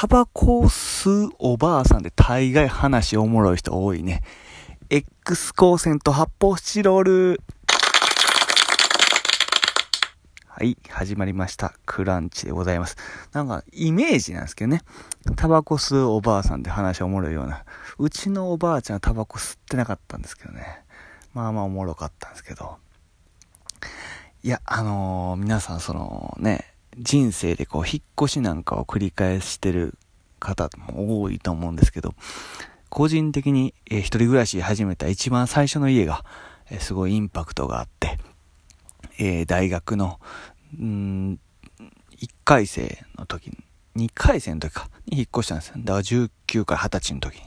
タバコを吸うおばあさんで大概話おもろい人多いね。X 光線と発泡スチロール。はい、始まりました。クランチでございます。なんか、イメージなんですけどね。タバコ吸うおばあさんで話おもろいような。うちのおばあちゃんはタバコ吸ってなかったんですけどね。まあまあおもろかったんですけど。いや、あのー、皆さんそのね、人生でこう、引っ越しなんかを繰り返してる方も多いと思うんですけど、個人的に、えー、一人暮らし始めた一番最初の家が、えー、すごいインパクトがあって、えー、大学の、うん、1回生の時に、2回生の時か、に引っ越したんですよ。だから19から20歳の時に、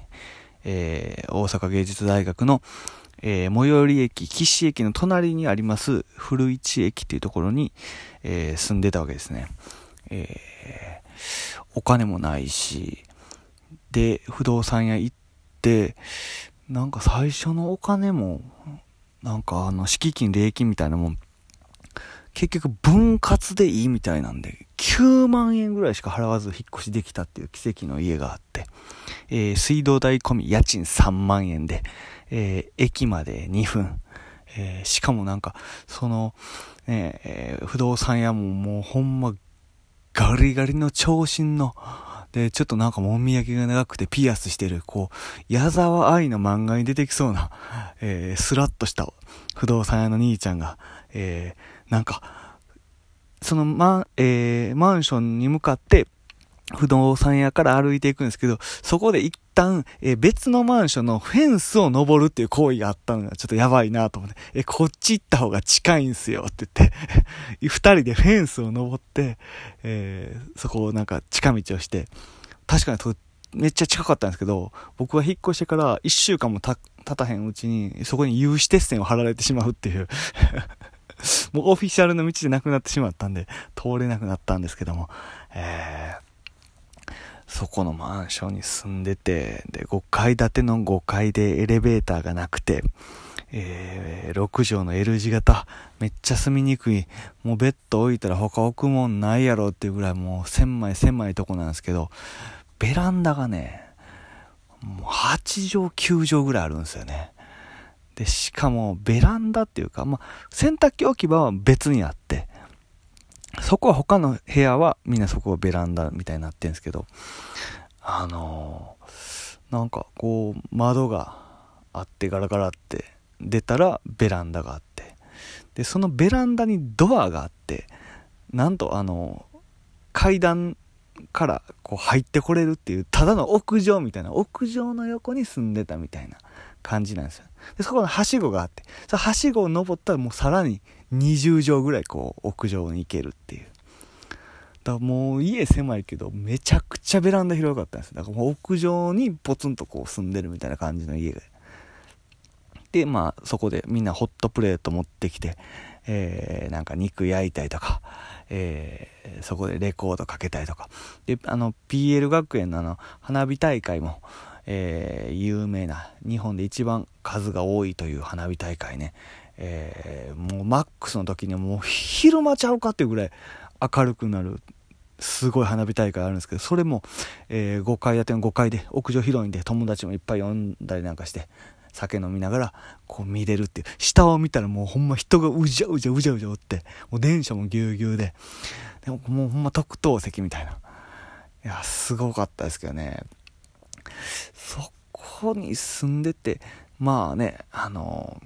えー、大阪芸術大学の、えー、最寄り駅、岸駅の隣にあります古市駅っていうところに、えー、住んでたわけですね。えー、お金もないし、で、不動産屋行って、なんか最初のお金も、なんかあの、敷金、礼金みたいなもん、結局分割でいいみたいなんで、9万円ぐらいしか払わず引っ越しできたっていう奇跡の家があって、えー、水道代込み家賃3万円で、えー、駅まで2分、えー、しかもなんか、その、ね、えー、不動産屋ももうほんま、ガリガリの長身の、で、ちょっとなんかもみあげが長くてピアスしてる、こう、矢沢愛の漫画に出てきそうな、えー、スラッとした不動産屋の兄ちゃんが、えー、なんか、そのマ,、えー、マンションに向かって、不動産屋から歩いていくんですけど、そこで一旦、えー、別のマンションのフェンスを登るっていう行為があったのがちょっとやばいなと思って、えー、こっち行った方が近いんすよって言って 二人でフェンスを登って、えー、そこをなんか近道をして、確かにめっちゃ近かったんですけど、僕は引っ越してから一週間もた経たへんうちに、そこに有刺鉄線を張られてしまうっていう。もうオフィシャルの道でなくなってしまったんで、通れなくなったんですけども、えーそこのマンションに住んでて、で、5階建ての5階でエレベーターがなくて、えー、6畳の L 字型、めっちゃ住みにくい、もうベッド置いたら他置くもんないやろっていうぐらいもう狭い狭いとこなんですけど、ベランダがね、もう8畳9畳ぐらいあるんですよね。で、しかもベランダっていうか、まあ、洗濯機置き場は別にあって、そこは他の部屋はみんなそこはベランダみたいになってるんですけど、あのー、なんかこう窓があってガラガラって出たらベランダがあって、で、そのベランダにドアがあって、なんとあのー、階段からこう入ってこれるっていう、ただの屋上みたいな、屋上の横に住んでたみたいな感じなんですよ。で、そこのはしごがあって、そのはしごを登ったらもうさらに20畳ぐらいこう屋上に行けるっていう。だからもう家狭いけどめちゃくちゃベランダ広かったんですだからもう屋上にポツンとこう住んでるみたいな感じの家で。で、まあそこでみんなホットプレート持ってきて、えー、なんか肉焼いたりとか、えー、そこでレコードかけたりとか。で、あの PL 学園のあの花火大会も、えー、有名な日本で一番数が多いという花火大会ね、えー、もうマックスの時にはもう昼間ちゃうかっていうぐらい明るくなるすごい花火大会あるんですけどそれも、えー、5階建ての5階で屋上広いんで友達もいっぱい呼んだりなんかして酒飲みながらこう見れるっていう。下を見たらもうほんま人がうじゃうじゃうじゃうじゃおってもう電車もぎゅうぎゅうで。でももうほんま特等席みたいな。いやすごかったですけどね。そこに住んでてまあねあの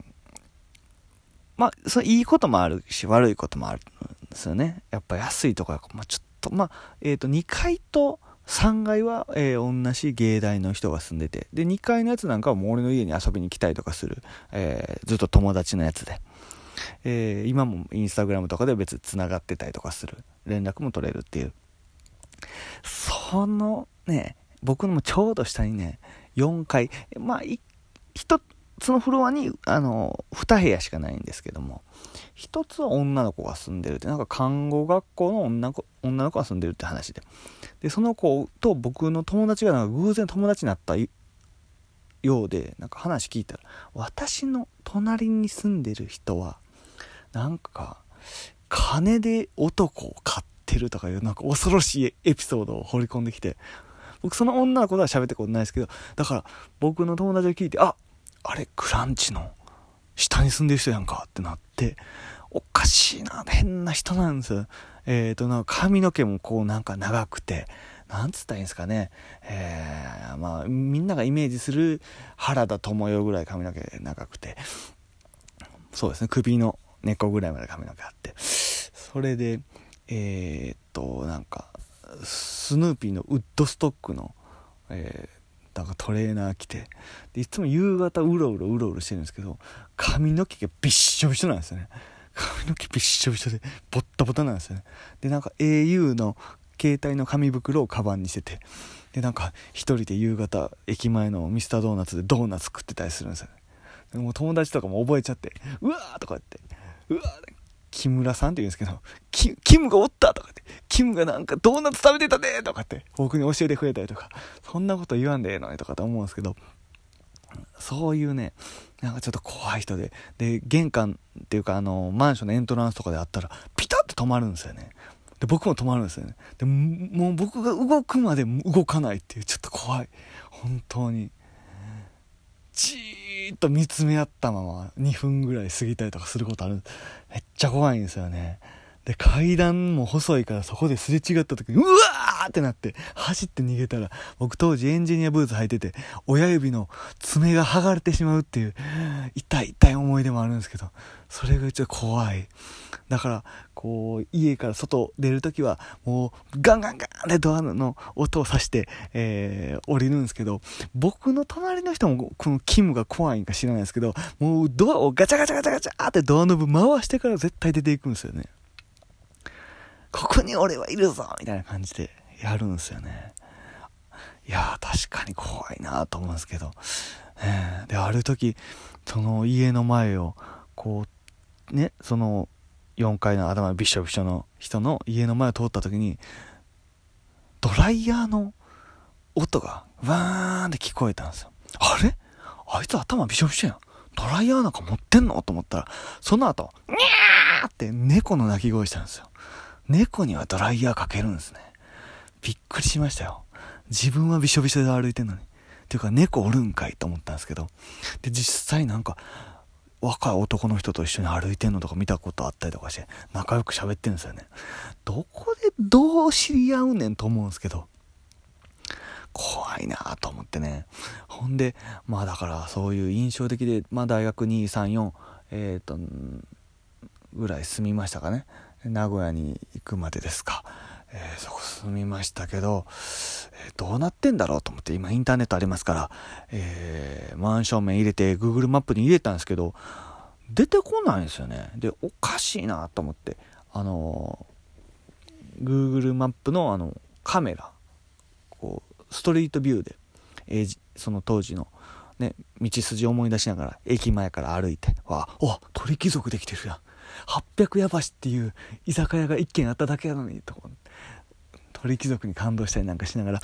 まあ、そいいこともあるし、悪いこともあるんですよね。やっぱ安いとこやまあ、ちょっと、まあ、えっ、ー、と、2階と3階は、えー、同じ芸大の人が住んでて、で、2階のやつなんかはもう俺の家に遊びに来たりとかする、え、ずっと友達のやつで、えー、今もインスタグラムとかで別に繋がってたりとかする、連絡も取れるっていう。そのね、僕のもちょうど下にね、4階、まあ、一そのフロアに、あの、2部屋しかないんですけども、1つは女の子が住んでるって、なんか看護学校の女の子女の子が住んでるって話で。で、その子と僕の友達がなんか偶然友達になったようで、なんか話聞いたら、私の隣に住んでる人は、なんか、金で男を買ってるとかいう、なんか恐ろしいエピソードを掘り込んできて、僕その女の子とは喋ったことないですけど、だから僕の友達が聞いて、あ、あれ、クランチの下に住んでる人やんかってなって、おかしいな、変な人なんですよ。えっ、ー、と、なんか髪の毛もこうなんか長くて、なんつったらいいんですかね。えー、まあ、みんながイメージする原田智代ぐらい髪の毛長くて、そうですね、首の根っこぐらいまで髪の毛あって、それで、えー、っと、なんか、スヌーピーのウッドストックの、えー、なんかトレーナー着てでいつも夕方うろうろうろうろしてるんですけど髪の毛がびっしょびしょなんですよね。髪の毛びっしょびしょでボッタボタなんですよね。でなんか au の携帯の紙袋をカバンにしててでなんか一人で夕方駅前のミスタードーナツでドーナツ食ってたりするんですよね。でも友達とかも覚えちゃってうわーとか言ってうわー木村さんって言うんですけど、キキムがおったとかって、キムがなんかドーナツ食べてたでとかって僕に教えてくれたりとか、そんなこと言わんでええのにとかと思うんですけど、そういうね、なんかちょっと怖い人で、で、玄関っていうかあの、マンションのエントランスとかであったら、ピタッと止まるんですよね。で、僕も止まるんですよね。で、もう僕が動くまで動かないっていう、ちょっと怖い。本当に。じーっと見つめ合ったまま2分ぐらい過ぎたりとかすることある。めっちゃ怖いんですよね。で、階段も細いからそこですれ違った時に、うわーってなって、走って逃げたら、僕当時エンジニアブーツ履いてて、親指の爪が剥がれてしまうっていう、痛い痛い思い出もあるんですけど、それがちょっと怖い。だから、こう、家から外出るときは、もう、ガンガンガンってドアの音をさして、えー、降りるんですけど、僕の隣の人も、このキムが怖いんか知らないですけど、もうドアをガチャガチャガチャガチャってドアノブ回してから絶対出ていくんですよね。ここに俺はいるぞみたいな感じでやるんですよね。いや確かに怖いなと思うんですけど。えー、で、ある時、その家の前を、こう、ね、その4階の頭びしょびしょの人の家の前を通った時に、ドライヤーの音がわーンって聞こえたんですよ。あれ？あいつ頭びしょびしょやん。ドライヤーなんか持ってんの？と思ったら、その後、にゃーって猫の鳴き声したんですよ。猫にはドライヤーかけるんですね。びっくりしましたよ。自分はびしょびしょで歩いてんのに。ていうか猫おるんかいと思ったんですけど。で、実際なんか、若い男の人と一緒に歩いてんのとか見たことあったりとかして、仲良く喋ってるんですよね。どこでどう知り合うねんと思うんですけど、怖いなと思ってね。ほんで、まあだからそういう印象的で、まあ大学2、3、4、えっ、ー、と、ぐらい住みましたかね。名古屋に行くまでですか。えー、そこ住みましたけど、えー、どうなってんだろうと思って今インターネットありますから、えー、マンション名入れて Google マップに入れたんですけど出てこないんですよねでおかしいなと思ってあの Google マップのあのカメラこうストリートビューで、えー、その当時のね、道筋を思い出しながら駅前から歩いて、わ、お鳥貴族できてるやん。800屋橋っていう居酒屋が1軒あっただけなのにと鳥貴族に感動したりなんかしながら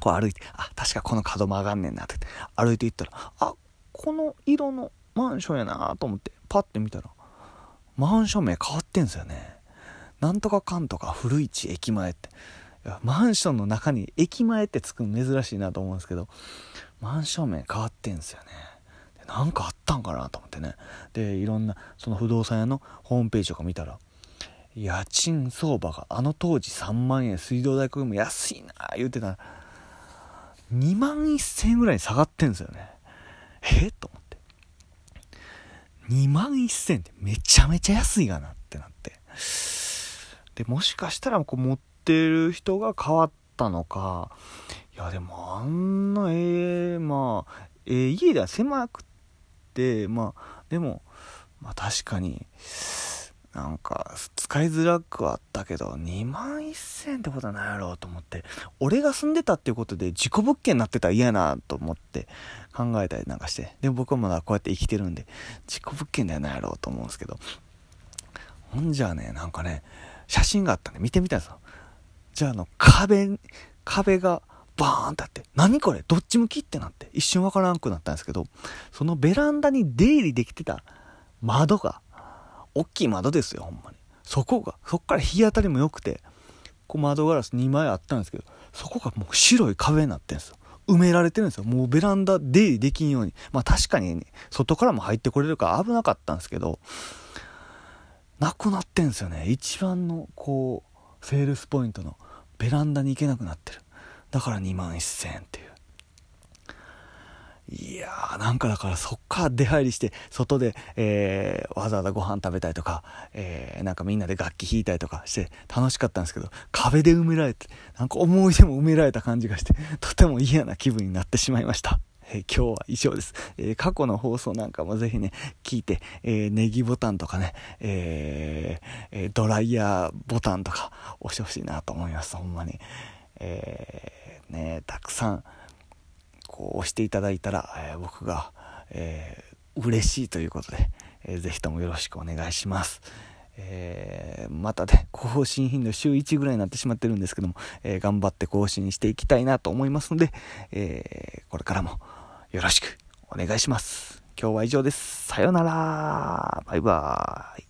こう歩いてあ確かこの角曲がんねんなって歩いていったらあこの色のマンションやなと思ってパッて見たらマンション名変わってんすよね。なんとかかんとか古市駅前って。マンションの中に駅前ってつくの珍しいなと思うんですけどマンション名変わってんすよね。なんかあったんかなと思ってね。でいろんなその不動産屋のホームページとか見たら家賃相場があの当時3万円水道代込みも安いな言うてたら2万1000円ぐらいに下がってんすよね。え？と思って。2万1000円ってめちゃめちゃ安いがなってなって。でもしかしたらこう持ってる人が変わったのか。いやでもあんなええー、まあええー、家では狭くてまあでもまあ確かになんか使いづらくはあったけど2万1000ってことはないやろうと思って俺が住んでたっていうことで事故物件になってたら嫌やなと思って考えたりなんかしてでも僕はまだこうやって生きてるんで事故物件ではないやろうと思うんですけどほんじゃあねなんかね写真があったんで見てみたんですよ。じゃああの壁壁がバーンって、何これ？どっち向き？ってなって、一瞬わからんくなったんですけど、そのベランダに出入りできてた窓が、大きい窓ですよ、ほんまに。そこが、そっから日当たりも良くて、こう窓ガラス2枚あったんですけど、そこがもう白い壁になってんですよ。埋められてるんですよ。もうベランダ出入りできんように。まあ確かに、ね、外からも入ってこれるから危なかったんですけど、なくなってんすよね。一番の、こう、セールスポイントのベランダに行けなくなってる。だから2万1000っていう。いやー、なんかだからそっから出入りして、外で、えー、わざわざご飯食べたりとか、えー、なんかみんなで楽器弾いたりとかして楽しかったんですけど、壁で埋められて、なんか思い出も埋められた感じがして、とても嫌な気分になってしまいました。えー、今日は以上です。えー、過去の放送なんかもぜひね、聞いて、えー、ネギボタンとかね、えー、ドライヤーボタンとか押してほしいなと思います。ほんまに。えー、ね、たくさん、こう押していただいたら、えー、僕が、えー、嬉しいということで、えー、ぜひともよろしくお願いします。えー、またね、更新頻度週1ぐらいになってしまってるんですけども、えー、頑張って更新していきたいなと思いますので、えー、これからもよろしくお願いします。今日は以上です。さようなら。バイバーイ。